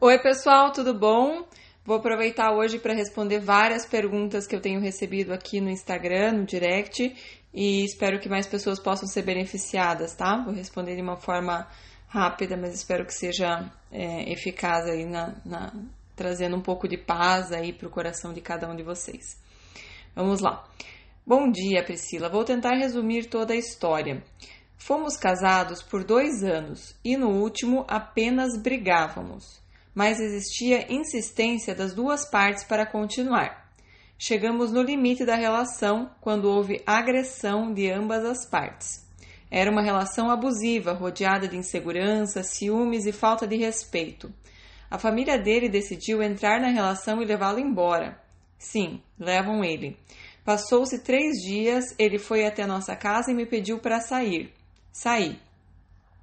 Oi, pessoal, tudo bom? Vou aproveitar hoje para responder várias perguntas que eu tenho recebido aqui no Instagram, no direct, e espero que mais pessoas possam ser beneficiadas, tá? Vou responder de uma forma rápida, mas espero que seja é, eficaz aí na, na, trazendo um pouco de paz aí para o coração de cada um de vocês. Vamos lá. Bom dia, Priscila. Vou tentar resumir toda a história. Fomos casados por dois anos e no último apenas brigávamos mas existia insistência das duas partes para continuar. Chegamos no limite da relação quando houve agressão de ambas as partes. Era uma relação abusiva, rodeada de insegurança, ciúmes e falta de respeito. A família dele decidiu entrar na relação e levá-lo embora. Sim, levam ele. Passou-se três dias, ele foi até nossa casa e me pediu para sair. Saí.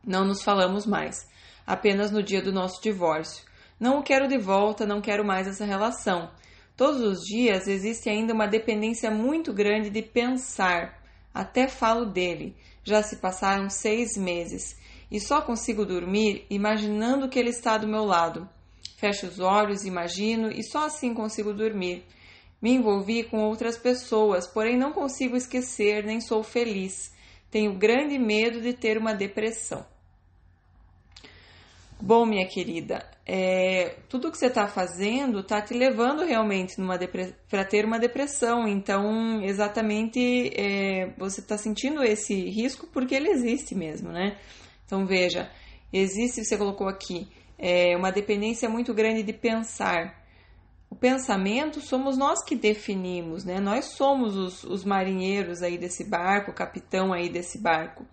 Não nos falamos mais, apenas no dia do nosso divórcio. Não o quero de volta, não quero mais essa relação. Todos os dias existe ainda uma dependência muito grande de pensar. Até falo dele. Já se passaram seis meses e só consigo dormir imaginando que ele está do meu lado. Fecho os olhos, imagino e só assim consigo dormir. Me envolvi com outras pessoas, porém não consigo esquecer, nem sou feliz. Tenho grande medo de ter uma depressão. Bom, minha querida, é, tudo que você está fazendo está te levando realmente para ter uma depressão. Então, exatamente, é, você está sentindo esse risco porque ele existe mesmo, né? Então, veja, existe, você colocou aqui, é, uma dependência muito grande de pensar. O pensamento somos nós que definimos, né? Nós somos os, os marinheiros aí desse barco, o capitão aí desse barco.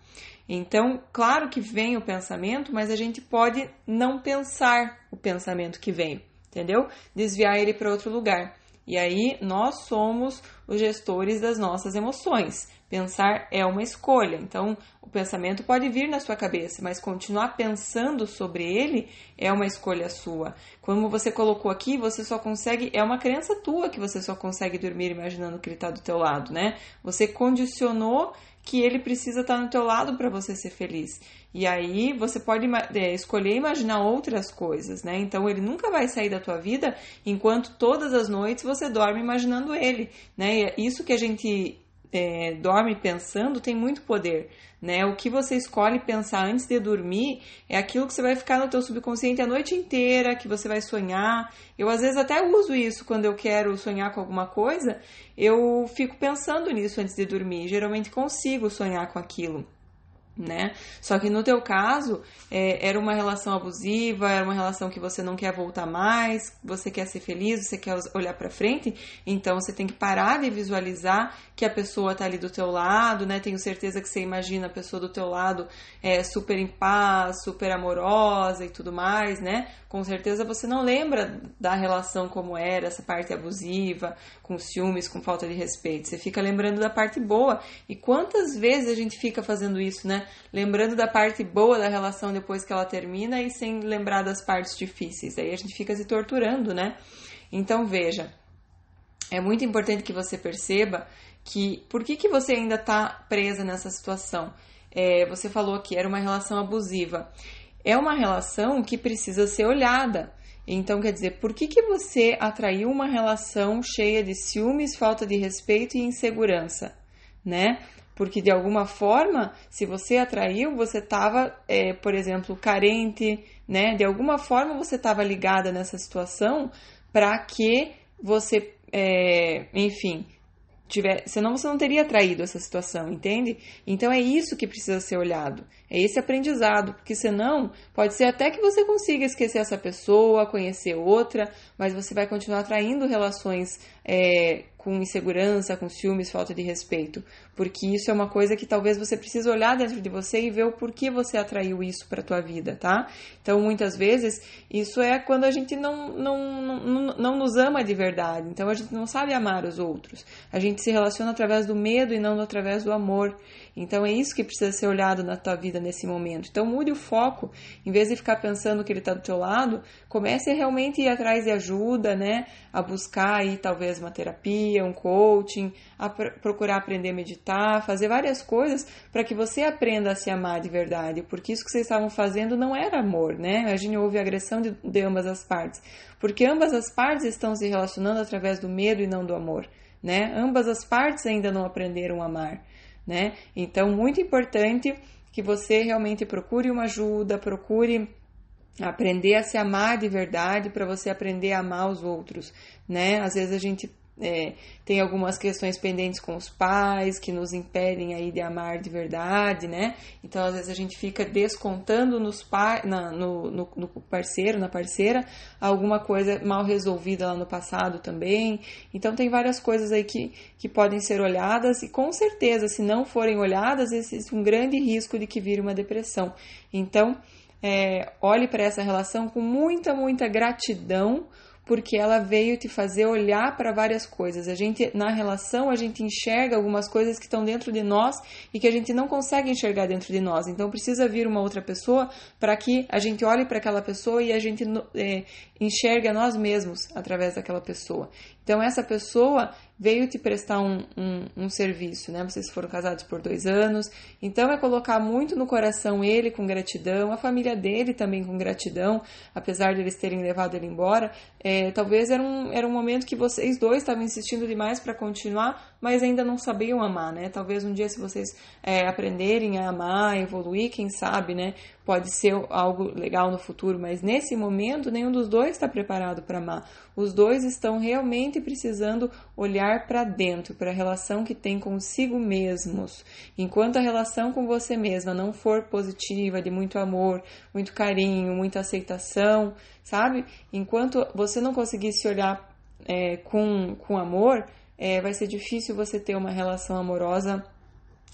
Então, claro que vem o pensamento, mas a gente pode não pensar o pensamento que vem, entendeu? Desviar ele para outro lugar. E aí nós somos os gestores das nossas emoções. Pensar é uma escolha. Então, o pensamento pode vir na sua cabeça, mas continuar pensando sobre ele é uma escolha sua. Como você colocou aqui, você só consegue, é uma crença tua que você só consegue dormir imaginando que ele está do teu lado, né? Você condicionou que ele precisa estar no teu lado para você ser feliz. E aí você pode é, escolher imaginar outras coisas, né? Então ele nunca vai sair da tua vida enquanto todas as noites você dorme imaginando ele, né? E é isso que a gente é, dorme pensando tem muito poder, né? O que você escolhe pensar antes de dormir é aquilo que você vai ficar no teu subconsciente a noite inteira, que você vai sonhar. Eu às vezes até uso isso quando eu quero sonhar com alguma coisa, eu fico pensando nisso antes de dormir. Geralmente consigo sonhar com aquilo né? Só que no teu caso é, era uma relação abusiva, era uma relação que você não quer voltar mais, você quer ser feliz, você quer olhar para frente, então você tem que parar de visualizar que a pessoa tá ali do teu lado, né? Tenho certeza que você imagina a pessoa do teu lado é, super em paz, super amorosa e tudo mais, né? Com certeza você não lembra da relação como era, essa parte abusiva, com ciúmes, com falta de respeito. Você fica lembrando da parte boa. E quantas vezes a gente fica fazendo isso, né? Lembrando da parte boa da relação depois que ela termina e sem lembrar das partes difíceis. Aí a gente fica se torturando, né? Então veja, é muito importante que você perceba que por que, que você ainda está presa nessa situação. É, você falou que era uma relação abusiva. É uma relação que precisa ser olhada. Então, quer dizer, por que, que você atraiu uma relação cheia de ciúmes, falta de respeito e insegurança, né? Porque de alguma forma, se você atraiu, você estava, é, por exemplo, carente, né? De alguma forma você estava ligada nessa situação para que você, é, enfim, tiver, senão você não teria atraído essa situação, entende? Então é isso que precisa ser olhado, é esse aprendizado, porque senão pode ser até que você consiga esquecer essa pessoa, conhecer outra, mas você vai continuar atraindo relações é, com insegurança, com ciúmes, falta de respeito, porque isso é uma coisa que talvez você precise olhar dentro de você e ver o porquê você atraiu isso para tua vida, tá? Então, muitas vezes, isso é quando a gente não, não, não, não nos ama de verdade, então a gente não sabe amar os outros. A gente se relaciona através do medo e não através do amor. Então, é isso que precisa ser olhado na tua vida nesse momento. Então, mude o foco, em vez de ficar pensando que ele está do teu lado, comece a realmente ir atrás de ajuda, né? A buscar aí, talvez uma terapia, um coaching, a procurar aprender a meditar, fazer várias coisas para que você aprenda a se amar de verdade, porque isso que vocês estavam fazendo não era amor, né? A gente houve agressão de, de ambas as partes, porque ambas as partes estão se relacionando através do medo e não do amor, né? Ambas as partes ainda não aprenderam a amar, né? Então, muito importante que você realmente procure uma ajuda, procure aprender a se amar de verdade para você aprender a amar os outros, né? Às vezes a gente é, tem algumas questões pendentes com os pais que nos impedem aí de amar de verdade, né? Então, às vezes a gente fica descontando nos pa na, no, no, no, parceiro, na parceira, alguma coisa mal resolvida lá no passado também. Então, tem várias coisas aí que, que podem ser olhadas e, com certeza, se não forem olhadas, existe um grande risco de que vire uma depressão. Então, é, olhe para essa relação com muita, muita gratidão, porque ela veio te fazer olhar para várias coisas. A gente na relação a gente enxerga algumas coisas que estão dentro de nós e que a gente não consegue enxergar dentro de nós. Então precisa vir uma outra pessoa para que a gente olhe para aquela pessoa e a gente é, enxerga nós mesmos através daquela pessoa. Então essa pessoa veio te prestar um, um, um, serviço, né? Vocês foram casados por dois anos, então é colocar muito no coração ele com gratidão, a família dele também com gratidão, apesar de eles terem levado ele embora. É, talvez era um, era um momento que vocês dois estavam insistindo demais para continuar, mas ainda não sabiam amar, né? Talvez um dia, se vocês é, aprenderem a amar, evoluir, quem sabe, né? Pode ser algo legal no futuro, mas nesse momento nenhum dos dois está preparado para amar. Os dois estão realmente precisando olhar para dentro, para a relação que tem consigo mesmos. Enquanto a relação com você mesma não for positiva, de muito amor, muito carinho, muita aceitação, sabe? Enquanto você não conseguir se olhar é, com, com amor, é, vai ser difícil você ter uma relação amorosa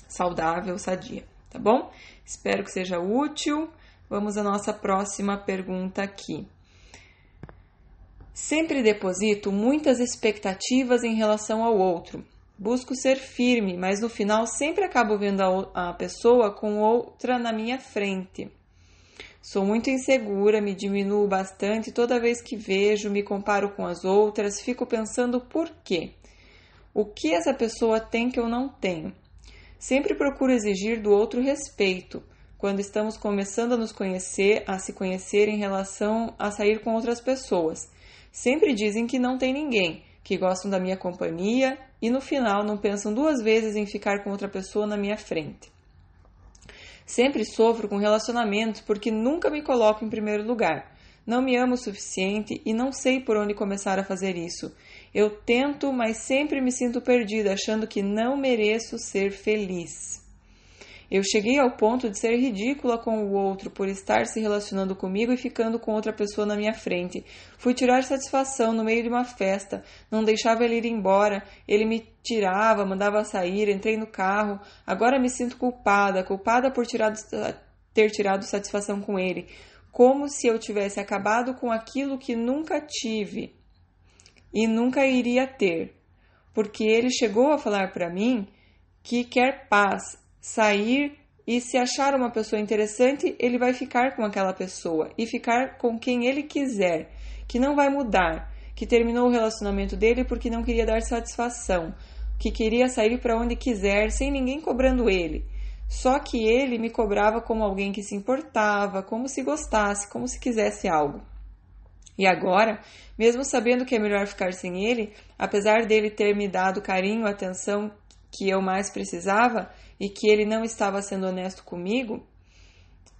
saudável, sadia, tá bom? Espero que seja útil. Vamos à nossa próxima pergunta aqui. Sempre deposito muitas expectativas em relação ao outro. Busco ser firme, mas no final sempre acabo vendo a, pessoa com outra na minha frente. Sou muito insegura, me diminuo bastante toda vez que vejo, me comparo com as outras, fico pensando por quê. O que essa pessoa tem que eu não tenho? Sempre procuro exigir do outro respeito quando estamos começando a nos conhecer, a se conhecer em relação a sair com outras pessoas. Sempre dizem que não tem ninguém, que gostam da minha companhia e no final não pensam duas vezes em ficar com outra pessoa na minha frente. Sempre sofro com relacionamentos porque nunca me coloco em primeiro lugar. Não me amo o suficiente e não sei por onde começar a fazer isso. Eu tento, mas sempre me sinto perdida, achando que não mereço ser feliz. Eu cheguei ao ponto de ser ridícula com o outro por estar se relacionando comigo e ficando com outra pessoa na minha frente. Fui tirar satisfação no meio de uma festa, não deixava ele ir embora, ele me tirava, mandava sair, entrei no carro. Agora me sinto culpada, culpada por ter tirado satisfação com ele, como se eu tivesse acabado com aquilo que nunca tive e nunca iria ter, porque ele chegou a falar para mim que quer paz, sair e se achar uma pessoa interessante, ele vai ficar com aquela pessoa e ficar com quem ele quiser, que não vai mudar, que terminou o relacionamento dele porque não queria dar satisfação, que queria sair para onde quiser sem ninguém cobrando ele. Só que ele me cobrava como alguém que se importava, como se gostasse, como se quisesse algo. E agora, mesmo sabendo que é melhor ficar sem ele, apesar dele ter me dado carinho, atenção que eu mais precisava e que ele não estava sendo honesto comigo,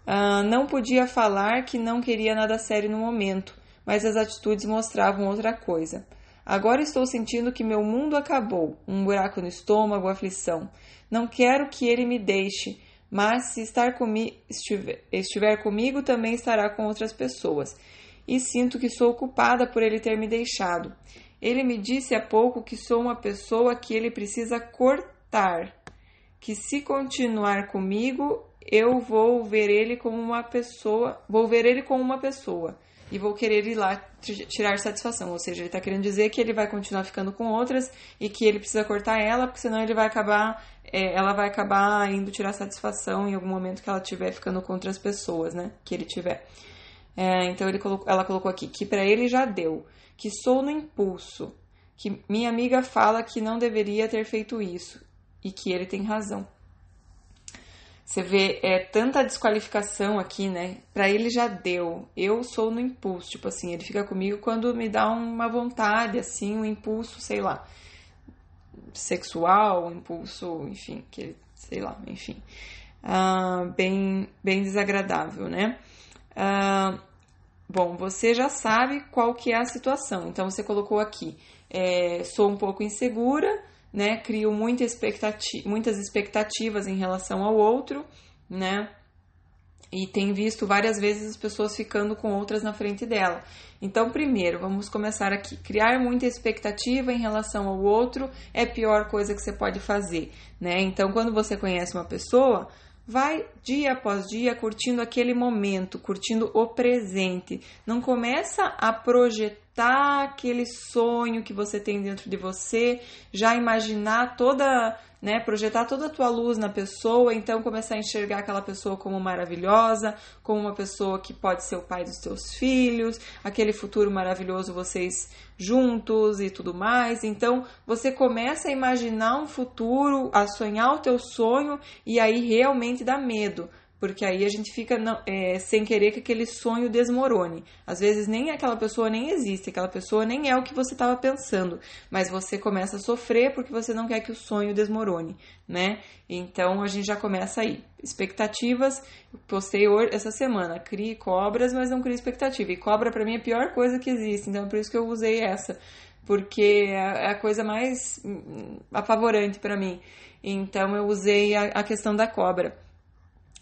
uh, não podia falar que não queria nada sério no momento, mas as atitudes mostravam outra coisa. Agora estou sentindo que meu mundo acabou, um buraco no estômago, aflição. Não quero que ele me deixe, mas se estar comi estiver, estiver comigo, também estará com outras pessoas e sinto que sou culpada por ele ter me deixado. Ele me disse há pouco que sou uma pessoa que ele precisa cortar, que se continuar comigo, eu vou ver ele como uma pessoa, vou ver ele como uma pessoa e vou querer ir lá tirar satisfação. Ou seja, ele está querendo dizer que ele vai continuar ficando com outras e que ele precisa cortar ela, porque senão ele vai acabar, é, ela vai acabar indo tirar satisfação em algum momento que ela estiver ficando com outras pessoas, né? Que ele tiver. É, então ele colocou, ela colocou aqui que para ele já deu, que sou no impulso, que minha amiga fala que não deveria ter feito isso e que ele tem razão. Você vê, é tanta desqualificação aqui, né? Pra ele já deu. Eu sou no impulso, tipo assim, ele fica comigo quando me dá uma vontade, assim, um impulso, sei lá, sexual, um impulso, enfim, que sei lá, enfim, uh, bem, bem desagradável, né? Uh, bom, você já sabe qual que é a situação, então você colocou aqui, é, sou um pouco insegura, né? Crio muita expectati muitas expectativas em relação ao outro, né? E tem visto várias vezes as pessoas ficando com outras na frente dela. Então, primeiro, vamos começar aqui. Criar muita expectativa em relação ao outro é a pior coisa que você pode fazer, né? Então, quando você conhece uma pessoa, vai dia após dia curtindo aquele momento, curtindo o presente. Não começa a projetar aquele sonho que você tem dentro de você, já imaginar toda, né, projetar toda a tua luz na pessoa, então começar a enxergar aquela pessoa como maravilhosa, como uma pessoa que pode ser o pai dos teus filhos, aquele futuro maravilhoso vocês juntos e tudo mais. Então, você começa a imaginar um futuro, a sonhar o teu sonho e aí realmente dá medo, porque aí a gente fica é, sem querer que aquele sonho desmorone. Às vezes nem aquela pessoa nem existe, aquela pessoa nem é o que você estava pensando, mas você começa a sofrer porque você não quer que o sonho desmorone, né? Então a gente já começa aí. Expectativas, postei essa semana, crie cobras, mas não crie expectativa. E cobra para mim é a pior coisa que existe, então é por isso que eu usei essa, porque é, é a coisa mais hum, apavorante para mim. Então eu usei a questão da cobra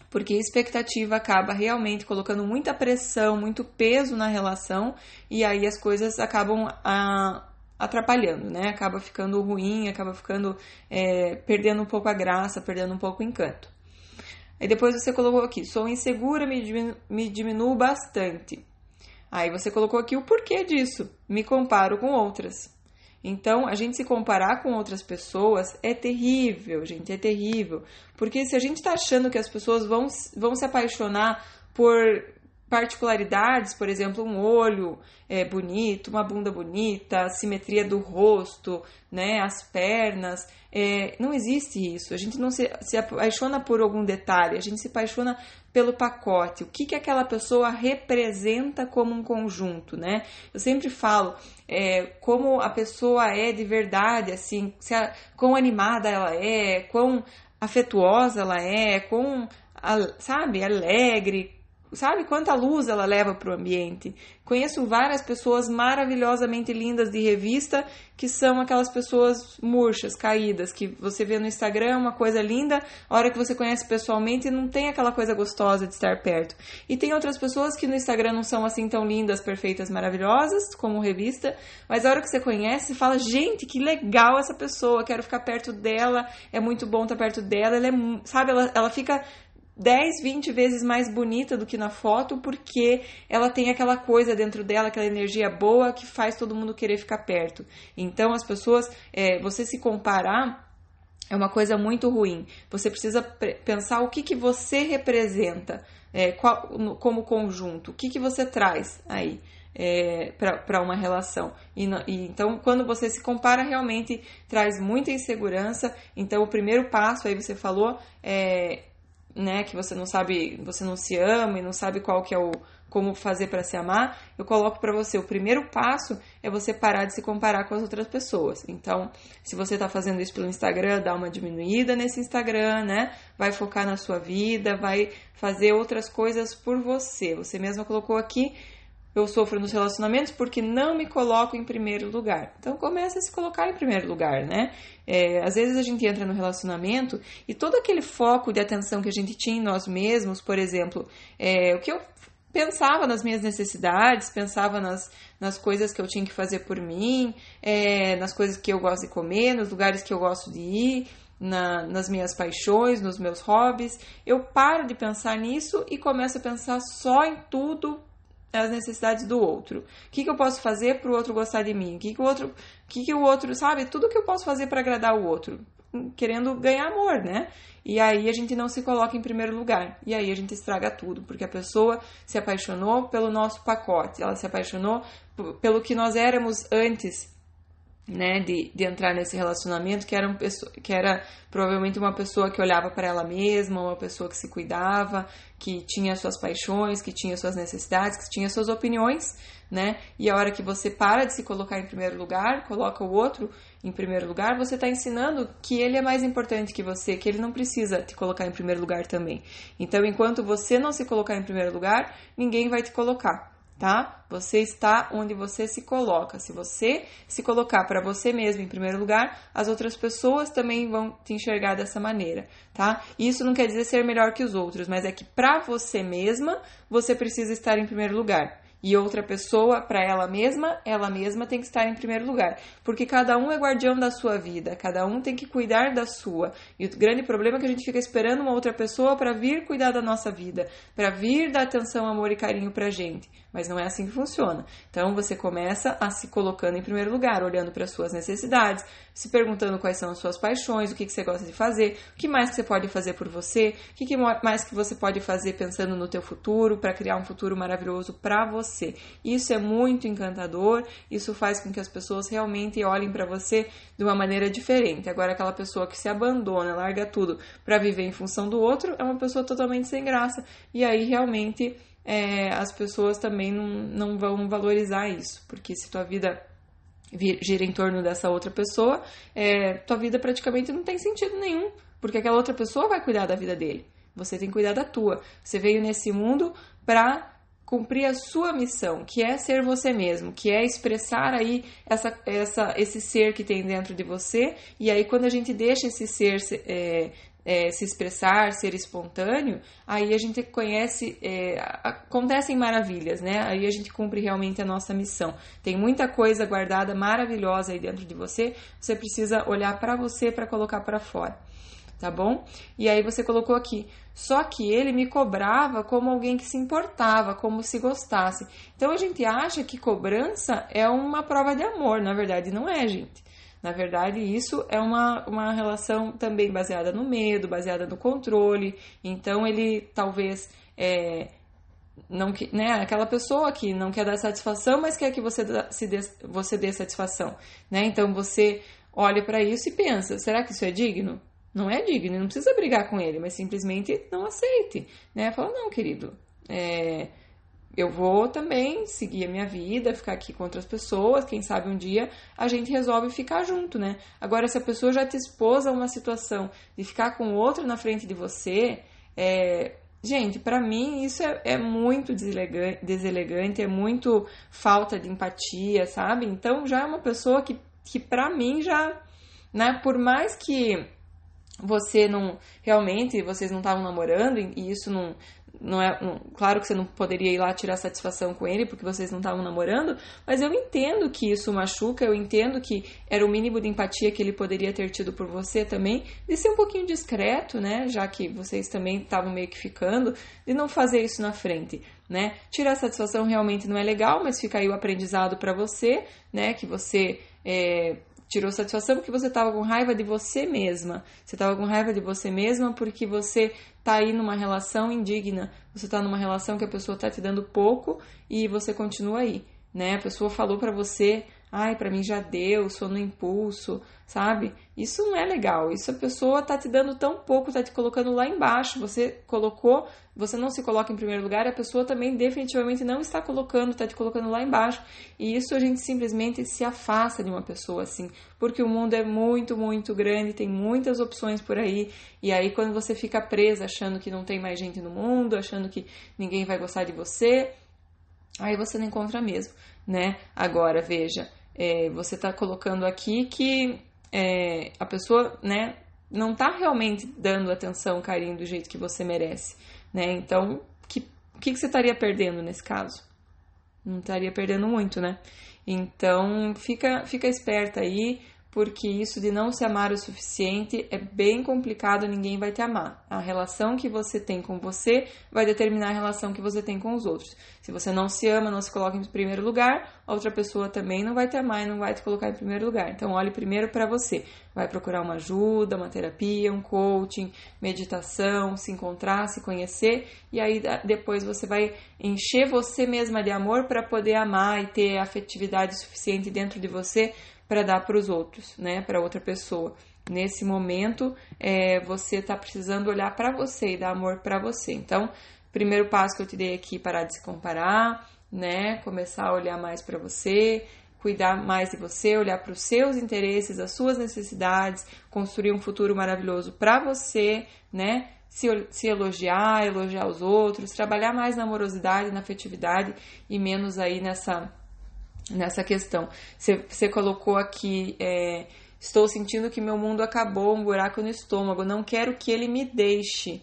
porque a expectativa acaba realmente colocando muita pressão, muito peso na relação e aí as coisas acabam a, ah, atrapalhando, né? Acaba ficando ruim, acaba ficando é, perdendo um pouco a graça, perdendo um pouco o encanto. Aí depois você colocou aqui, sou insegura, me, diminu me diminuo bastante. Aí você colocou aqui o porquê disso, me comparo com outras. Então, a gente se comparar com outras pessoas é terrível, gente, é terrível. Porque se a gente está achando que as pessoas vão, vão se apaixonar por particularidades, por exemplo, um olho é, bonito, uma bunda bonita, a simetria do rosto, né, as pernas. É, não existe isso. A gente não se, se apaixona por algum detalhe, a gente se apaixona pelo pacote. O que, que aquela pessoa representa como um conjunto, né? Eu sempre falo é, como a pessoa é de verdade, assim, se a, quão animada ela é, quão afetuosa ela é, quão, sabe, alegre, sabe quanta luz ela leva para o ambiente. Conheço várias pessoas maravilhosamente lindas de revista que são aquelas pessoas murchas, caídas, que você vê no Instagram uma coisa linda, a hora que você conhece pessoalmente não tem aquela coisa gostosa de estar perto. E tem outras pessoas que no Instagram não são assim tão lindas, perfeitas, maravilhosas como revista, mas a hora que você conhece, fala: "Gente, que legal essa pessoa, quero ficar perto dela, é muito bom estar perto dela". Ela é, sabe, ela, ela fica 10, 20 vezes mais bonita do que na foto, porque ela tem aquela coisa dentro dela, aquela energia boa que faz todo mundo querer ficar perto. Então, as pessoas, é, você se comparar é uma coisa muito ruim. Você precisa pensar o que, que você representa é, qual, como conjunto, o que, que você traz aí. É, para uma relação. E, e, então, quando você se compara, realmente traz muita insegurança. Então, o primeiro passo, aí você falou, é né, que você não sabe, você não se ama e não sabe qual que é o como fazer para se amar, eu coloco para você o primeiro passo é você parar de se comparar com as outras pessoas. Então, se você está fazendo isso pelo Instagram, dá uma diminuída nesse Instagram, né? Vai focar na sua vida, vai fazer outras coisas por você. Você mesma colocou aqui eu sofro nos relacionamentos porque não me coloco em primeiro lugar. Então começa a se colocar em primeiro lugar, né? É, às vezes a gente entra no relacionamento e todo aquele foco de atenção que a gente tinha em nós mesmos, por exemplo, é, o que eu pensava nas minhas necessidades, pensava nas, nas coisas que eu tinha que fazer por mim, é, nas coisas que eu gosto de comer, nos lugares que eu gosto de ir. Na, nas minhas paixões, nos meus hobbies, eu paro de pensar nisso e começo a pensar só em tudo as necessidades do outro. O que, que eu posso fazer para o outro gostar de mim? O que, que o outro, que, que o outro, sabe? Tudo que eu posso fazer para agradar o outro, querendo ganhar amor, né? E aí a gente não se coloca em primeiro lugar. E aí a gente estraga tudo, porque a pessoa se apaixonou pelo nosso pacote, ela se apaixonou pelo que nós éramos antes né, de, de entrar nesse relacionamento, que era, um, que era provavelmente uma pessoa que olhava para ela mesma, uma pessoa que se cuidava, que tinha suas paixões, que tinha suas necessidades, que tinha suas opiniões, né? E a hora que você para de se colocar em primeiro lugar, coloca o outro em primeiro lugar, você está ensinando que ele é mais importante que você, que ele não precisa te colocar em primeiro lugar também. Então, enquanto você não se colocar em primeiro lugar, ninguém vai te colocar tá? Você está onde você se coloca. Se você se colocar para você mesmo em primeiro lugar, as outras pessoas também vão te enxergar dessa maneira, tá? Isso não quer dizer ser melhor que os outros, mas é que para você mesma, você precisa estar em primeiro lugar e outra pessoa para ela mesma, ela mesma tem que estar em primeiro lugar, porque cada um é guardião da sua vida, cada um tem que cuidar da sua. E o grande problema é que a gente fica esperando uma outra pessoa para vir cuidar da nossa vida, para vir dar atenção, amor e carinho pra gente. Mas não é assim que funciona. Então você começa a se colocando em primeiro lugar, olhando para as suas necessidades, se perguntando quais são as suas paixões, o que, que você gosta de fazer, o que mais que você pode fazer por você, o que, que mais que você pode fazer pensando no teu futuro para criar um futuro maravilhoso para você. Isso é muito encantador, isso faz com que as pessoas realmente olhem para você de uma maneira diferente. Agora aquela pessoa que se abandona, larga tudo para viver em função do outro, é uma pessoa totalmente sem graça. E aí realmente é, as pessoas também não, não vão valorizar isso, porque se tua vida gira em torno dessa outra pessoa, é, tua vida praticamente não tem sentido nenhum, porque aquela outra pessoa vai cuidar da vida dele. Você tem que cuidar da tua. Você veio nesse mundo para cumprir a sua missão, que é ser você mesmo, que é expressar aí essa, essa, esse ser que tem dentro de você. E aí, quando a gente deixa esse ser é, é, se expressar, ser espontâneo, aí a gente conhece, é, acontecem maravilhas, né? Aí a gente cumpre realmente a nossa missão. Tem muita coisa guardada maravilhosa aí dentro de você, você precisa olhar para você para colocar para fora. Tá bom? E aí você colocou aqui. Só que ele me cobrava como alguém que se importava, como se gostasse. Então a gente acha que cobrança é uma prova de amor, na verdade não é, gente. Na verdade, isso é uma, uma relação também baseada no medo, baseada no controle. Então, ele talvez é, não né, aquela pessoa que não quer dar satisfação, mas quer que você se dê, você dê satisfação, né? Então você olha para isso e pensa, será que isso é digno? Não é digno, não precisa brigar com ele, mas simplesmente não aceite, né? Fala, não, querido, é, eu vou também seguir a minha vida, ficar aqui com outras pessoas, quem sabe um dia a gente resolve ficar junto, né? Agora, se a pessoa já te expôs a uma situação de ficar com outro na frente de você, é, gente, para mim isso é, é muito deselegante, deselegante, é muito falta de empatia, sabe? Então já é uma pessoa que, que para mim já, né, por mais que você não realmente vocês não estavam namorando e isso não não é um, claro que você não poderia ir lá tirar satisfação com ele porque vocês não estavam namorando, mas eu entendo que isso machuca, eu entendo que era o mínimo de empatia que ele poderia ter tido por você também, de ser um pouquinho discreto, né, já que vocês também estavam meio que ficando, de não fazer isso na frente, né? Tirar satisfação realmente não é legal, mas fica aí o aprendizado para você, né, que você é, tirou satisfação porque você estava com raiva de você mesma. Você estava com raiva de você mesma porque você está aí numa relação indigna. Você está numa relação que a pessoa está te dando pouco e você continua aí, né? A pessoa falou para você ai, para mim já deu, sou no impulso, sabe? Isso não é legal. Isso a pessoa tá te dando tão pouco, tá te colocando lá embaixo. Você colocou, você não se coloca em primeiro lugar, a pessoa também definitivamente não está colocando, tá te colocando lá embaixo. E isso a gente simplesmente se afasta de uma pessoa assim, porque o mundo é muito, muito grande, tem muitas opções por aí. E aí quando você fica presa achando que não tem mais gente no mundo, achando que ninguém vai gostar de você, aí você não encontra mesmo, né? Agora, veja, é, você está colocando aqui que é, a pessoa, né, não está realmente dando atenção, carinho do jeito que você merece, né? Então, que, o que, que você estaria perdendo nesse caso? Não estaria perdendo muito, né? Então, fica, fica esperta aí, porque isso de não se amar o suficiente é bem complicado, ninguém vai te amar. A relação que você tem com você vai determinar a relação que você tem com os outros. Se você não se ama, não se coloca em primeiro lugar, a outra pessoa também não vai te amar e não vai te colocar em primeiro lugar. Então olhe primeiro para você. vai procurar uma ajuda, uma terapia, um coaching, meditação, se encontrar, se conhecer e aí depois você vai encher você mesma de amor para poder amar e ter afetividade suficiente dentro de você para dar para os outros, né, para outra pessoa. Nesse momento, é, você está precisando olhar para você e dar amor para você. Então, primeiro passo que eu te dei aqui, parar de se comparar, né? Começar a olhar mais para você, cuidar mais de você, olhar para os seus interesses, as suas necessidades, construir um futuro maravilhoso para você, né? Se, se elogiar, elogiar os outros, trabalhar mais na amorosidade, na afetividade e menos aí nessa, nessa questão. Você, colocou aqui. É, Estou sentindo que meu mundo acabou, um buraco no estômago. Não quero que ele me deixe.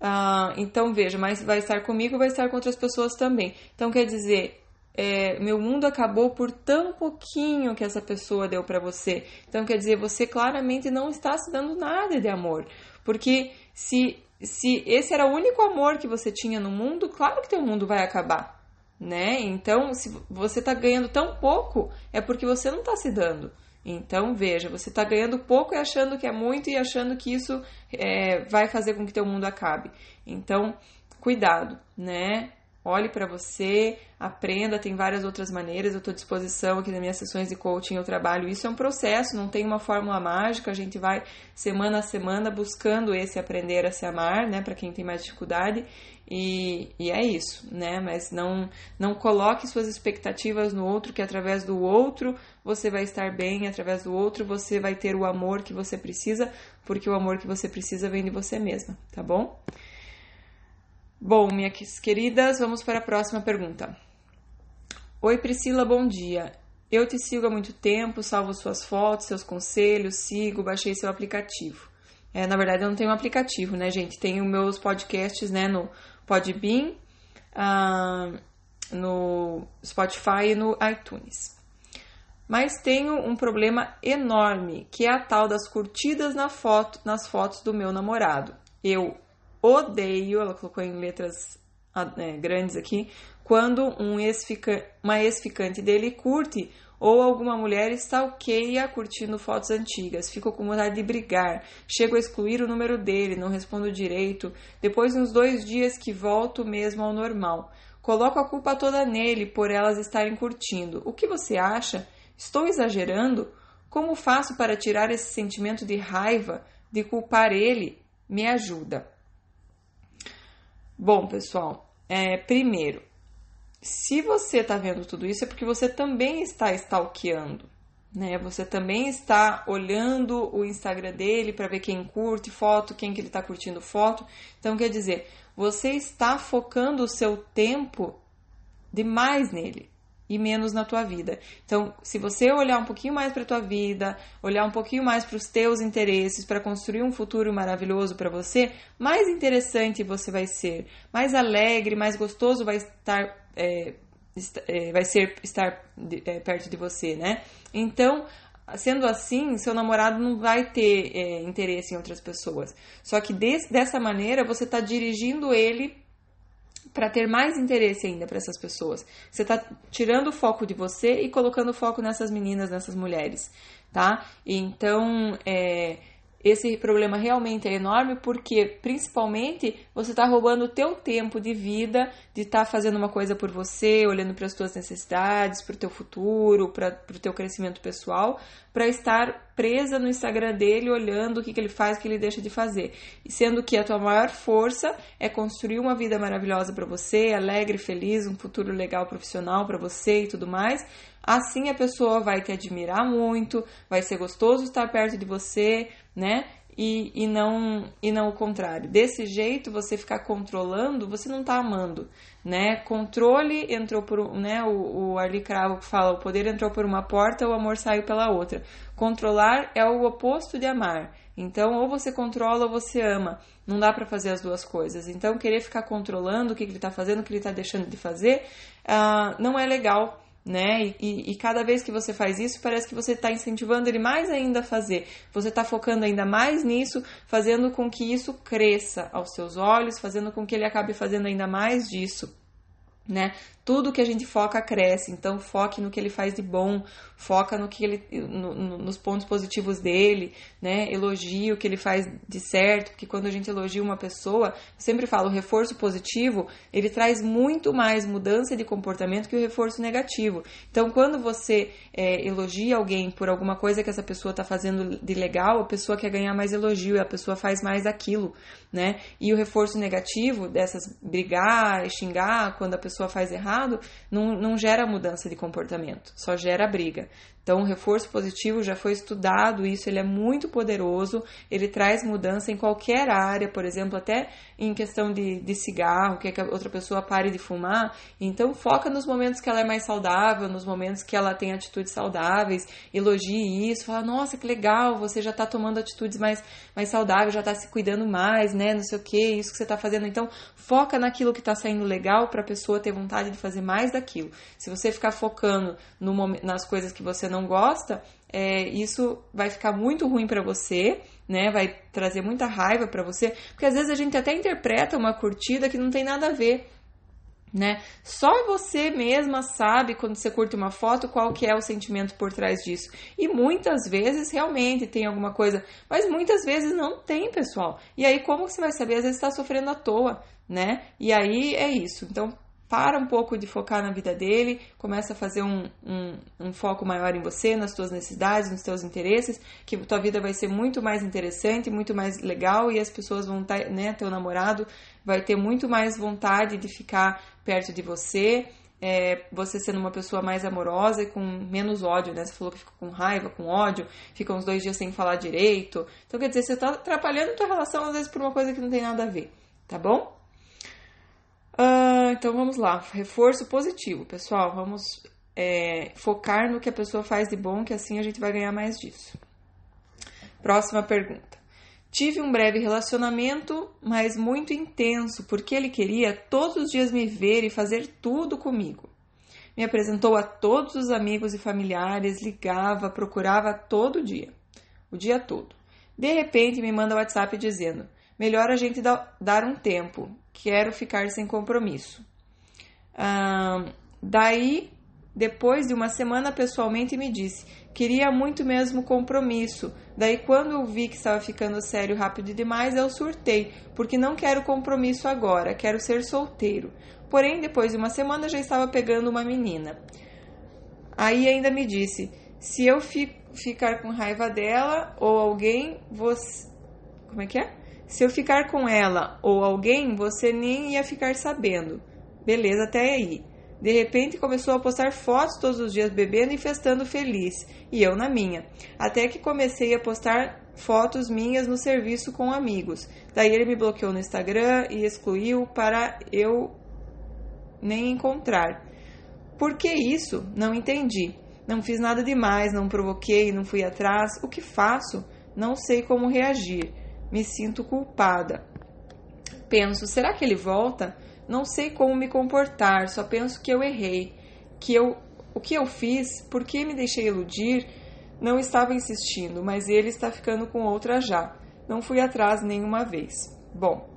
Ah, então veja, mas vai estar comigo, vai estar com outras pessoas também. Então quer dizer, é, meu mundo acabou por tão pouquinho que essa pessoa deu para você. Então quer dizer, você claramente não está se dando nada de amor, porque se se esse era o único amor que você tinha no mundo, claro que teu mundo vai acabar, né? Então, se você está ganhando tão pouco, é porque você não está se dando. Então, veja, você está ganhando pouco e achando que é muito e achando que isso é, vai fazer com que teu mundo acabe. Então, cuidado, né? Olhe para você, aprenda, tem várias outras maneiras, eu estou à disposição aqui nas minhas sessões de coaching, eu trabalho. Isso é um processo, não tem uma fórmula mágica, a gente vai semana a semana buscando esse aprender a se amar, né, para quem tem mais dificuldade, e, e é isso, né, mas não, não coloque suas expectativas no outro, que através do outro você vai estar bem, através do outro você vai ter o amor que você precisa, porque o amor que você precisa vem de você mesma, tá bom? Bom, minhas queridas, vamos para a próxima pergunta. Oi, Priscila, bom dia. Eu te sigo há muito tempo, salvo suas fotos, seus conselhos, sigo, baixei seu aplicativo. É, na verdade, eu não tenho um aplicativo, né, gente? Tenho meus podcasts, né, no Podbean, uh, no Spotify e no iTunes. Mas tenho um problema enorme, que é a tal das curtidas na foto, nas fotos do meu namorado. Eu odeio, ela colocou em letras é, grandes aqui, quando um ex uma ex-ficante dele curte ou alguma mulher stalkeia curtindo fotos antigas. Fico com vontade de brigar. Chego a excluir o número dele, não respondo direito. Depois, uns dois dias que volto mesmo ao normal. Coloco a culpa toda nele por elas estarem curtindo. O que você acha? Estou exagerando? Como faço para tirar esse sentimento de raiva, de culpar ele? Me ajuda. Bom, pessoal, é, primeiro, se você está vendo tudo isso é porque você também está stalkeando, né? Você também está olhando o Instagram dele para ver quem curte foto, quem que ele está curtindo foto. Então, quer dizer, você está focando o seu tempo demais nele e menos na tua vida. Então, se você olhar um pouquinho mais para tua vida, olhar um pouquinho mais para os teus interesses, para construir um futuro maravilhoso para você, mais interessante você vai ser, mais alegre, mais gostoso vai estar, é, é, vai ser estar é, perto de você, né? Então, sendo assim, seu namorado não vai ter é, interesse em outras pessoas. Só que dessa maneira você está dirigindo ele para ter mais interesse ainda para essas pessoas. Você está tirando o foco de você e colocando o foco nessas meninas, nessas mulheres, tá? Então, é, esse problema realmente é enorme porque, principalmente, você está roubando o teu tempo de vida, de estar tá fazendo uma coisa por você, olhando para as tuas necessidades, para o teu futuro, para o teu crescimento pessoal, para estar presa no Instagram dele, olhando o que, que ele faz, o que ele deixa de fazer. E sendo que a tua maior força é construir uma vida maravilhosa para você, alegre, feliz, um futuro legal profissional para você e tudo mais, Assim a pessoa vai te admirar muito, vai ser gostoso estar perto de você, né? E, e, não e não o contrário. Desse jeito, você ficar controlando, você não está amando, né? Controle entrou por, né? O, o Arli Cravo fala, o poder entrou por uma porta, o amor saiu pela outra. Controlar é o oposto de amar. Então, ou você controla ou você ama. Não dá para fazer as duas coisas. Então, querer ficar controlando o que, que ele está fazendo, o que ele está deixando de fazer, uh, não é legal né? E, e, cada vez que você faz isso, parece que você está incentivando ele mais ainda a fazer. Você está focando ainda mais nisso, fazendo com que isso cresça aos seus olhos, fazendo com que ele acabe fazendo ainda mais disso, né? Tudo que a gente foca cresce. Então foque no que ele faz de bom, foca no que ele no, no, nos pontos positivos dele, né? Elogie o que ele faz de certo, porque quando a gente elogia uma pessoa, eu sempre falo, o reforço positivo, ele traz muito mais mudança de comportamento que o reforço negativo. Então, quando você é, elogia alguém por alguma coisa que essa pessoa está fazendo de legal, a pessoa quer ganhar mais elogio e a pessoa faz mais aquilo, né? E o reforço negativo dessas brigar xingar quando a pessoa faz errado, não, não gera mudança de comportamento, só gera briga. Então, o reforço positivo já foi estudado, isso ele é muito poderoso, ele traz mudança em qualquer área, por exemplo, até em questão de, de cigarro, que, é que a outra pessoa pare de fumar. Então, foca nos momentos que ela é mais saudável, nos momentos que ela tem atitudes saudáveis, elogie isso, fala, nossa, que legal, você já está tomando atitudes mais, mais saudáveis, já está se cuidando mais, né, não sei o que, isso que você está fazendo. Então, foca naquilo que está saindo legal para a pessoa ter vontade de fazer mais daquilo. Se você ficar focando no, nas coisas que você não não gosta, é, isso vai ficar muito ruim para você, né? Vai trazer muita raiva para você, porque às vezes a gente até interpreta uma curtida que não tem nada a ver, né? Só você mesma sabe quando você curte uma foto qual que é o sentimento por trás disso. E muitas vezes realmente tem alguma coisa, mas muitas vezes não tem, pessoal. E aí como você vai saber? Às vezes está sofrendo à toa, né? E aí é isso. Então para um pouco de focar na vida dele, começa a fazer um, um, um, foco maior em você, nas suas necessidades, nos seus interesses, que tua vida vai ser muito mais interessante, muito mais legal e as pessoas vão estar, tá, né, teu namorado vai ter muito mais vontade de ficar perto de você, é, você sendo uma pessoa mais amorosa e com menos ódio, né? Você falou que fica com raiva, com ódio, fica uns dois dias sem falar direito. Então, quer dizer, você está atrapalhando tua relação às vezes por uma coisa que não tem nada a ver, tá bom? Uh, então vamos lá, reforço positivo, pessoal. Vamos é, focar no que a pessoa faz de bom, que assim a gente vai ganhar mais disso. Próxima pergunta. Tive um breve relacionamento, mas muito intenso, porque ele queria todos os dias me ver e fazer tudo comigo. Me apresentou a todos os amigos e familiares, ligava, procurava todo dia, o dia todo. De repente me manda WhatsApp dizendo: melhor a gente dar um tempo, quero ficar sem compromisso. Daí, depois de uma semana, pessoalmente me disse: queria muito mesmo compromisso. Daí, quando eu vi que estava ficando sério rápido demais, eu surtei, porque não quero compromisso agora, quero ser solteiro. Porém, depois de uma semana, já estava pegando uma menina. Aí ainda me disse: se eu fi ficar com raiva dela ou alguém, você. Como é que é? Se eu ficar com ela ou alguém, você nem ia ficar sabendo. Beleza, até aí. De repente começou a postar fotos todos os dias bebendo e festando feliz, e eu na minha. Até que comecei a postar fotos minhas no serviço com amigos. Daí ele me bloqueou no Instagram e excluiu para eu nem encontrar. Por que isso? Não entendi. Não fiz nada demais, não provoquei, não fui atrás. O que faço? Não sei como reagir me sinto culpada. Penso, será que ele volta? Não sei como me comportar, só penso que eu errei, que eu o que eu fiz, por que me deixei iludir, não estava insistindo, mas ele está ficando com outra já. Não fui atrás nenhuma vez. Bom,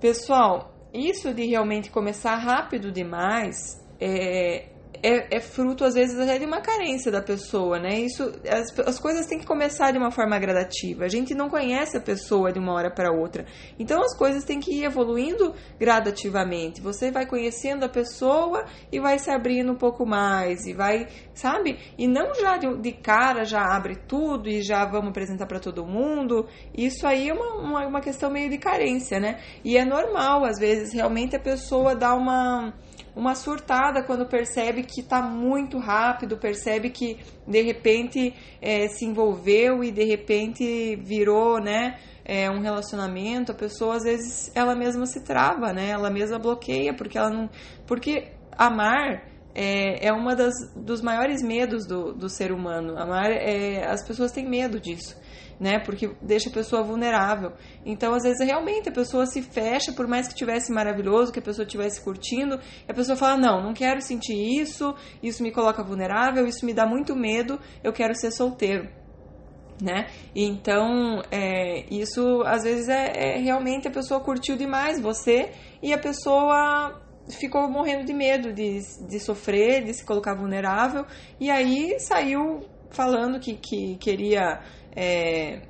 pessoal, isso de realmente começar rápido demais é, é, é, fruto, às vezes, até de uma carência da pessoa, né? Isso, as, as coisas têm que começar de uma forma gradativa. A gente não conhece a pessoa de uma hora para outra. Então, as coisas têm que ir evoluindo gradativamente. Você vai conhecendo a pessoa e vai se abrindo um pouco mais, e vai, sabe? E não já de, de cara, já abre tudo e já vamos apresentar para todo mundo. Isso aí é uma, uma, uma questão meio de carência, né? E é normal, às vezes, realmente a pessoa dá uma uma surtada quando percebe que está muito rápido, percebe que de repente é, se envolveu e de repente virou, né? É, um relacionamento, a pessoa às vezes ela mesma se trava, né? Ela mesma bloqueia porque ela não, porque amar é, é uma das dos maiores medos do, do ser humano. Amar, é, as pessoas têm medo disso né? Porque deixa a pessoa vulnerável. Então, às vezes, realmente a pessoa se fecha, por mais que tivesse maravilhoso, que a pessoa estivesse curtindo, a pessoa fala: Não, não quero sentir isso, isso me coloca vulnerável, isso me dá muito medo, eu quero ser solteiro. Né? Então, é, isso às vezes é, é realmente a pessoa curtiu demais você e a pessoa ficou morrendo de medo de, de sofrer, de se colocar vulnerável, e aí saiu falando que, que queria é,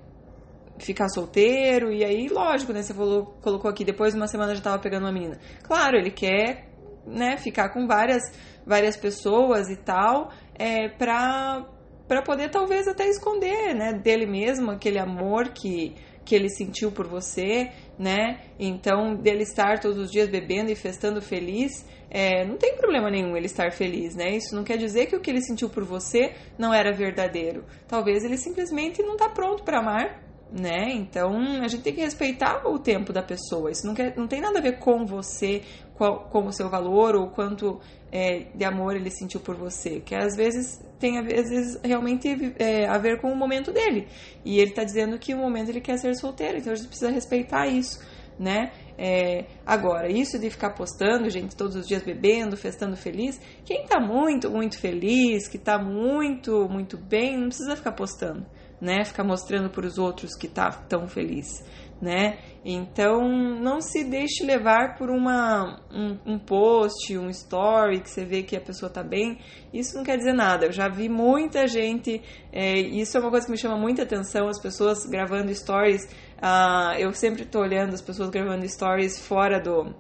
ficar solteiro, e aí, lógico, né? Você falou, colocou aqui, depois de uma semana já tava pegando uma menina. Claro, ele quer, né, ficar com várias, várias pessoas e tal, é, pra, pra poder talvez até esconder, né, dele mesmo, aquele amor que, que ele sentiu por você, né? Então, dele estar todos os dias bebendo e festando feliz, é, não tem problema nenhum ele estar feliz, né? Isso não quer dizer que o que ele sentiu por você não era verdadeiro. Talvez ele simplesmente não está pronto para amar, né? Então a gente tem que respeitar o tempo da pessoa. Isso não, quer, não tem nada a ver com você, com, com o seu valor ou quanto é, de amor ele sentiu por você. Que às vezes tem às vezes realmente é, a ver com o momento dele. E ele está dizendo que o momento ele quer ser solteiro, então a gente precisa respeitar isso, né? É, agora, isso de ficar postando, gente, todos os dias bebendo, festando feliz, quem tá muito, muito feliz, que tá muito, muito bem, não precisa ficar postando né? Ficar mostrando para os outros que tá tão feliz, né? Então, não se deixe levar por uma, um, um, post, um story que você vê que a pessoa tá bem. Isso não quer dizer nada. Eu já vi muita gente, é, isso é uma coisa que me chama muita atenção, as pessoas gravando stories. Uh, eu sempre tô olhando as pessoas gravando stories fora do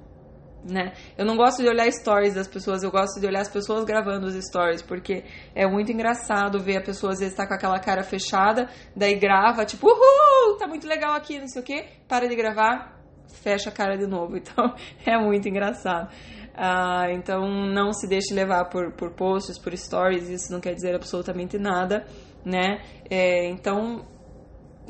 né? Eu não gosto de olhar stories das pessoas, eu gosto de olhar as pessoas gravando os stories, porque é muito engraçado ver a pessoa às vezes tá com aquela cara fechada, daí grava, tipo, uhul, tá muito legal aqui, não sei o que, para de gravar, fecha a cara de novo. Então é muito engraçado. Ah, então não se deixe levar por, por posts, por stories, isso não quer dizer absolutamente nada, né? É, então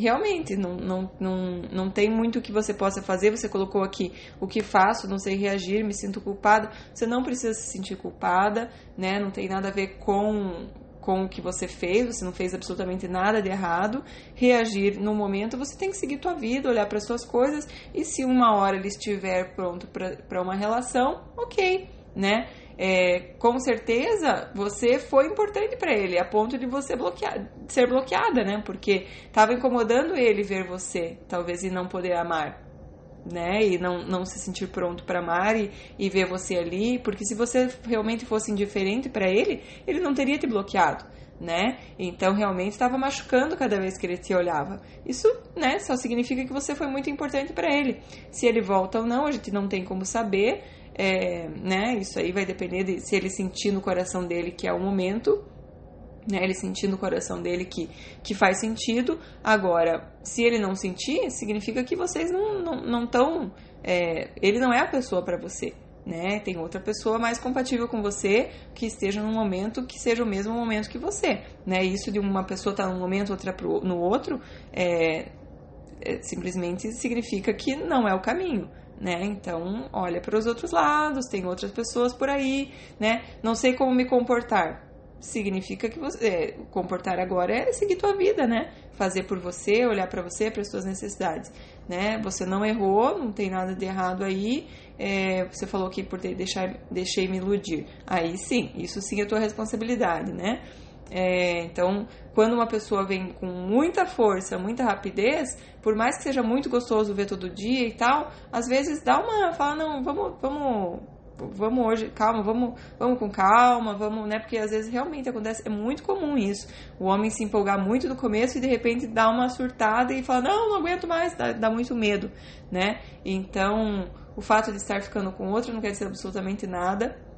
realmente não, não, não, não tem muito que você possa fazer. Você colocou aqui o que faço, não sei reagir, me sinto culpada. Você não precisa se sentir culpada, né? Não tem nada a ver com com o que você fez, você não fez absolutamente nada de errado. Reagir no momento, você tem que seguir tua vida, olhar para suas coisas e se uma hora ele estiver pronto para uma relação, ok, né? É, com certeza você foi importante para ele, a ponto de você bloquear, ser bloqueada, né? Porque estava incomodando ele ver você, talvez, e não poder amar, né? E não, não se sentir pronto para amar e, e ver você ali, porque se você realmente fosse indiferente para ele, ele não teria te bloqueado. Né? Então realmente estava machucando cada vez que ele te olhava. Isso, né, só significa que você foi muito importante para ele. Se ele volta ou não, a gente não tem como saber, é, né? Isso aí vai depender de se ele sentir no coração dele que é o momento, né? Ele sentir no coração dele que, que faz sentido. Agora, se ele não sentir, significa que vocês não estão. Não, não é, ele não é a pessoa para você. Né? Tem outra pessoa mais compatível com você que esteja num momento que seja o mesmo momento que você, né? Isso de uma pessoa estar tá num momento, outra pro, no outro, é, é, simplesmente significa que não é o caminho né? Então, olha para os outros lados, tem outras pessoas por aí, né? Não sei como me comportar. Significa que você é, comportar agora é seguir tua vida, né? Fazer por você, olhar para você, para as suas necessidades, né? Você não errou, não tem nada de errado aí. É, você falou que por deixar, deixei me iludir. Aí sim, isso sim é tua responsabilidade, né? É, então, quando uma pessoa vem com muita força, muita rapidez, por mais que seja muito gostoso ver todo dia e tal, às vezes dá uma. Fala, não, vamos, vamos, vamos hoje, calma, vamos, vamos com calma, vamos, né? Porque às vezes realmente acontece, é muito comum isso. O homem se empolgar muito no começo e de repente dá uma surtada e fala, não, não aguento mais, dá, dá muito medo, né? Então, o fato de estar ficando com outro não quer dizer absolutamente nada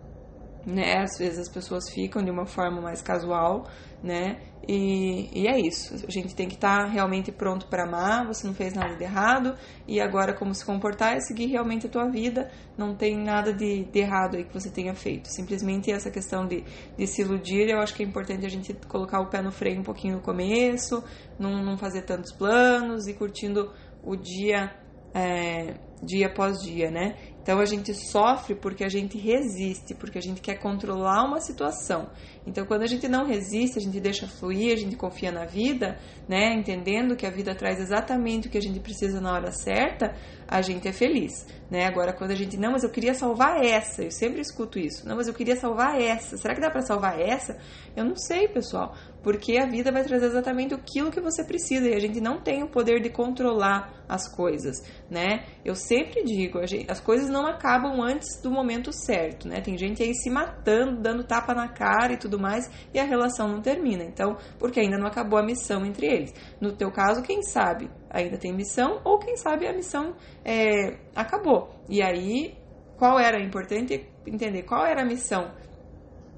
né? Às vezes as pessoas ficam de uma forma mais casual, né? E, e é isso. A gente tem que estar tá realmente pronto para amar. Você não fez nada de errado e agora como se comportar é seguir realmente a tua vida. Não tem nada de, de errado aí que você tenha feito. Simplesmente essa questão de, de se iludir, eu acho que é importante a gente colocar o pé no freio um pouquinho no começo, não, não fazer tantos planos e curtindo o dia é, dia após dia, né? Então a gente sofre porque a gente resiste, porque a gente quer controlar uma situação. Então quando a gente não resiste, a gente deixa fluir, a gente confia na vida, né, entendendo que a vida traz exatamente o que a gente precisa na hora certa, a gente é feliz, né? Agora quando a gente não, mas eu queria salvar essa, eu sempre escuto isso. Não, mas eu queria salvar essa. Será que dá para salvar essa? Eu não sei, pessoal. Porque a vida vai trazer exatamente aquilo que você precisa e a gente não tem o poder de controlar as coisas, né? Eu sempre digo, gente, as coisas não acabam antes do momento certo, né? Tem gente aí se matando, dando tapa na cara e tudo mais e a relação não termina. Então, porque ainda não acabou a missão entre eles. No teu caso, quem sabe ainda tem missão ou quem sabe a missão é, acabou. E aí, qual era importante entender qual era a missão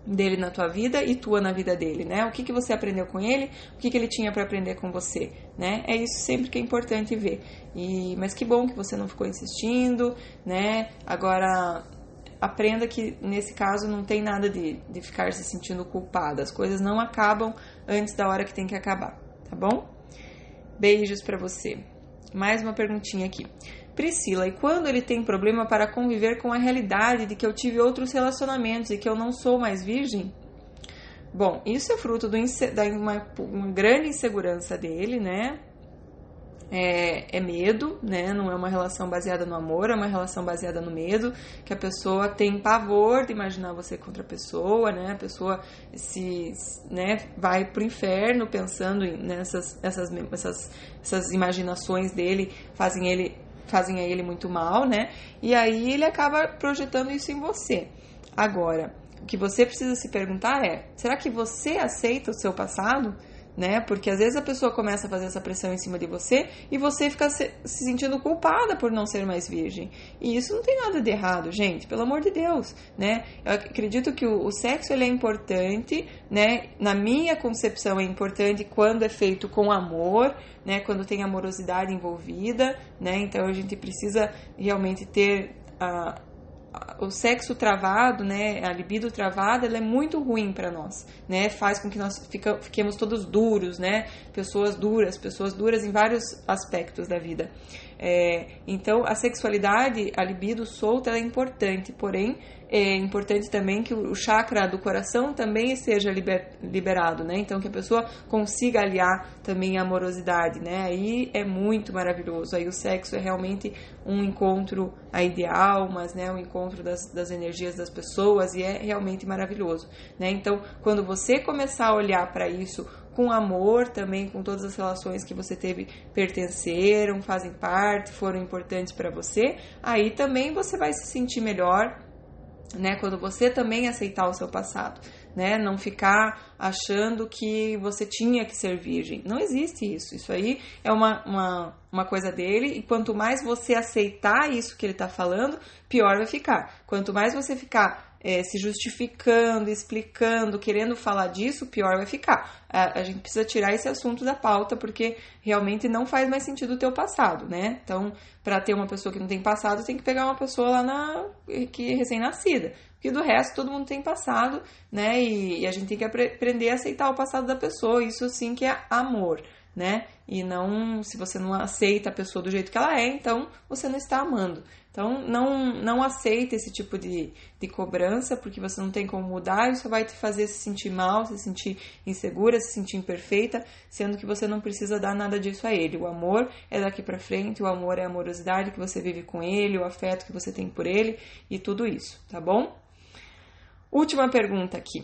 dele na tua vida e tua na vida dele, né? O que, que você aprendeu com ele, o que, que ele tinha para aprender com você, né? É isso sempre que é importante ver. E, mas que bom que você não ficou insistindo, né? Agora, aprenda que nesse caso não tem nada de, de ficar se sentindo culpada. As coisas não acabam antes da hora que tem que acabar, tá bom? Beijos para você. Mais uma perguntinha aqui. Priscila, e quando ele tem problema para conviver com a realidade de que eu tive outros relacionamentos e que eu não sou mais virgem? Bom, isso é fruto de uma, uma grande insegurança dele, né? É, é, medo, né? Não é uma relação baseada no amor, é uma relação baseada no medo, que a pessoa tem pavor de imaginar você contra a pessoa, né? A pessoa se, né, vai pro inferno pensando nessas essas, essas, essas imaginações dele, fazem ele fazem a ele muito mal, né? E aí ele acaba projetando isso em você. Agora, o que você precisa se perguntar é: será que você aceita o seu passado? Né? Porque às vezes a pessoa começa a fazer essa pressão em cima de você e você fica se, se, sentindo culpada por não ser mais virgem. E isso não tem nada de errado, gente, pelo amor de Deus, né? Eu acredito que o, o sexo ele é importante, né? Na minha concepção é importante quando é feito com amor, né? Quando tem amorosidade envolvida, né? Então a gente precisa realmente ter a o sexo travado, né, a libido travada, ela é muito ruim para nós, né? Faz com que nós fica, fiquemos todos duros, né? Pessoas duras, pessoas duras em vários aspectos da vida. É, então, a sexualidade, a libido solta, é importante, porém, é importante também que o chakra do coração também esteja liber, liberado, né? Então, que a pessoa consiga aliar também a amorosidade, né? Aí é muito maravilhoso. Aí o sexo é realmente um encontro ideal, mas, né, um encontro das, das energias das pessoas e é realmente maravilhoso, né? Então, quando você começar a olhar para isso com amor também, com todas as relações que você teve pertenceram, fazem parte, foram importantes para você, aí também você vai se sentir melhor, né? Quando você também aceitar o seu passado, né? Não ficar achando que você tinha que ser virgem. Não existe isso. Isso aí é uma, uma, uma coisa dele, e quanto mais você aceitar isso que ele está falando, pior vai ficar. Quanto mais você ficar é, se justificando, explicando, querendo falar disso, pior vai ficar. A, a, gente precisa tirar esse assunto da pauta porque realmente não faz mais sentido o teu passado, né? Então, para ter uma pessoa que não tem passado, tem que pegar uma pessoa lá na que é recém-nascida. Porque do resto todo mundo tem passado, né? E, e a gente tem que aprender a aceitar o passado da pessoa. Isso sim que é amor né? E não, se você não aceita a pessoa do jeito que ela é, então você não está amando. Então, não, não aceita esse tipo de, de cobrança, porque você não tem como mudar, isso vai te fazer se sentir mal, se sentir insegura, se sentir imperfeita, sendo que você não precisa dar nada disso a ele. O amor é daqui para frente, o amor é a amorosidade que você vive com ele, o afeto que você tem por ele e tudo isso, tá bom? Última pergunta aqui.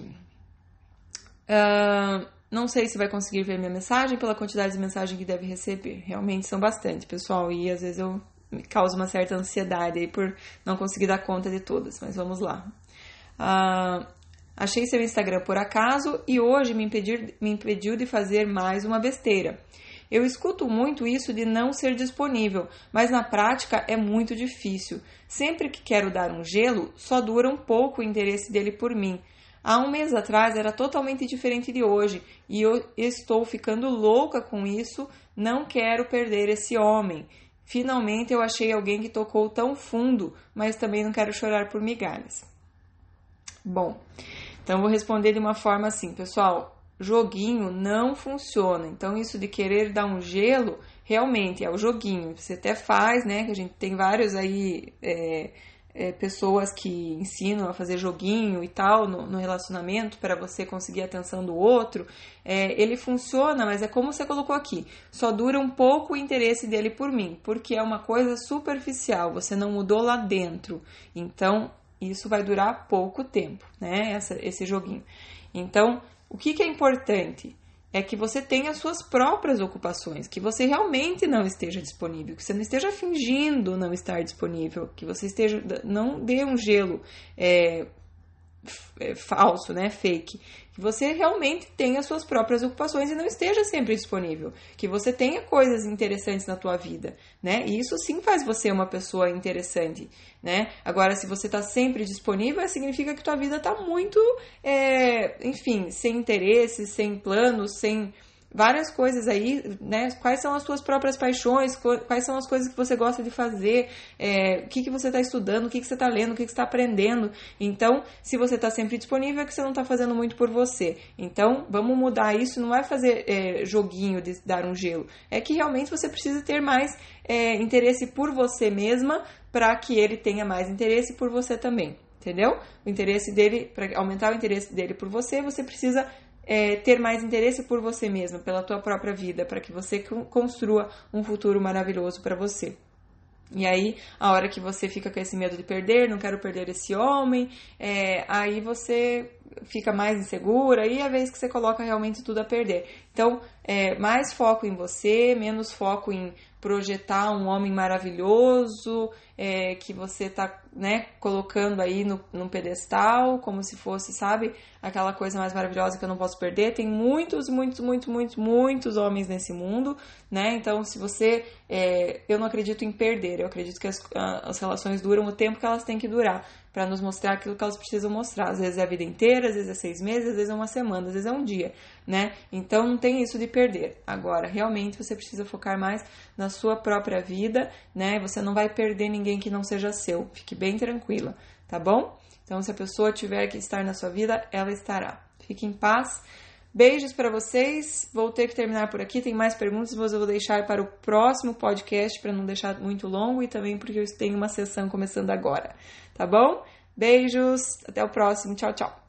Uh, não sei se vai conseguir ver minha mensagem pela quantidade de mensagem que deve receber. Realmente são bastante, pessoal, e às vezes eu causa uma certa ansiedade aí por não conseguir dar conta de todas, mas vamos lá. Uh, achei seu Instagram por acaso e hoje me, impedir, me impediu de fazer mais uma besteira. Eu escuto muito isso de não ser disponível, mas na prática é muito difícil. Sempre que quero dar um gelo, só dura um pouco o interesse dele por mim. Há um mês atrás era totalmente diferente de hoje e eu estou ficando louca com isso. Não quero perder esse homem. Finalmente eu achei alguém que tocou tão fundo, mas também não quero chorar por migalhas. Bom, então vou responder de uma forma assim, pessoal. Joguinho não funciona. Então, isso de querer dar um gelo, realmente é o joguinho. Você até faz, né? Que a gente tem vários aí. É, é, pessoas que ensinam a fazer joguinho e tal no, no relacionamento para você conseguir a atenção do outro, é, ele funciona, mas é como você colocou aqui, só dura um pouco o interesse dele por mim, porque é uma coisa superficial, você não mudou lá dentro, então isso vai durar pouco tempo, né? Essa, esse joguinho. Então, o que, que é importante? É que você tenha as suas próprias ocupações, que você realmente não esteja disponível, que você não esteja fingindo não estar disponível, que você esteja não dê um gelo é, falso, né, fake, que você realmente tenha suas próprias ocupações e não esteja sempre disponível, que você tenha coisas interessantes na tua vida, né? E isso sim faz você uma pessoa interessante, né? Agora, se você está sempre disponível, significa que tua vida está muito, é, enfim, sem interesse, sem planos, sem várias coisas aí, né? Quais são as suas próprias paixões, quais são as coisas que você gosta de fazer, é, o que, que você está estudando, o que, que você está lendo, o que, que você está aprendendo. Então, se você está sempre disponível, é que você não está fazendo muito por você. Então, vamos mudar isso, não é fazer é, joguinho de dar um gelo, é que realmente você precisa ter mais é, interesse por você mesma para que ele tenha mais interesse por você também. Entendeu? O interesse dele, para aumentar o interesse dele por você, você precisa é, ter mais interesse por você mesmo, pela tua própria vida, para que você construa um futuro maravilhoso para você. E aí, a hora que você fica com esse medo de perder, não quero perder esse homem, é, aí você fica mais insegura e é a vez que você coloca realmente tudo a perder. Então, é, mais foco em você, menos foco em projetar um homem maravilhoso é, que você está né, colocando aí no, num pedestal, como se fosse, sabe, aquela coisa mais maravilhosa que eu não posso perder. Tem muitos, muitos, muitos, muitos, muitos homens nesse mundo, né? Então, se você. É, eu não acredito em perder, eu acredito que as, as relações duram o tempo que elas têm que durar para nos mostrar aquilo que elas precisam mostrar. Às vezes é a vida inteira, às vezes é seis meses, às vezes é uma semana, às vezes é um dia, né? Então não tem isso de perder. Agora, realmente você precisa focar mais na sua própria vida, né? Você não vai perder ninguém que não seja seu. Fique bem tranquila, tá bom? Então, se a pessoa tiver que estar na sua vida, ela estará. Fique em paz. Beijos para vocês. Vou ter que terminar por aqui. Tem mais perguntas, mas eu vou deixar para o próximo podcast para não deixar muito longo e também porque eu tenho uma sessão começando agora. Tá bom? Beijos. Até o próximo. Tchau, tchau.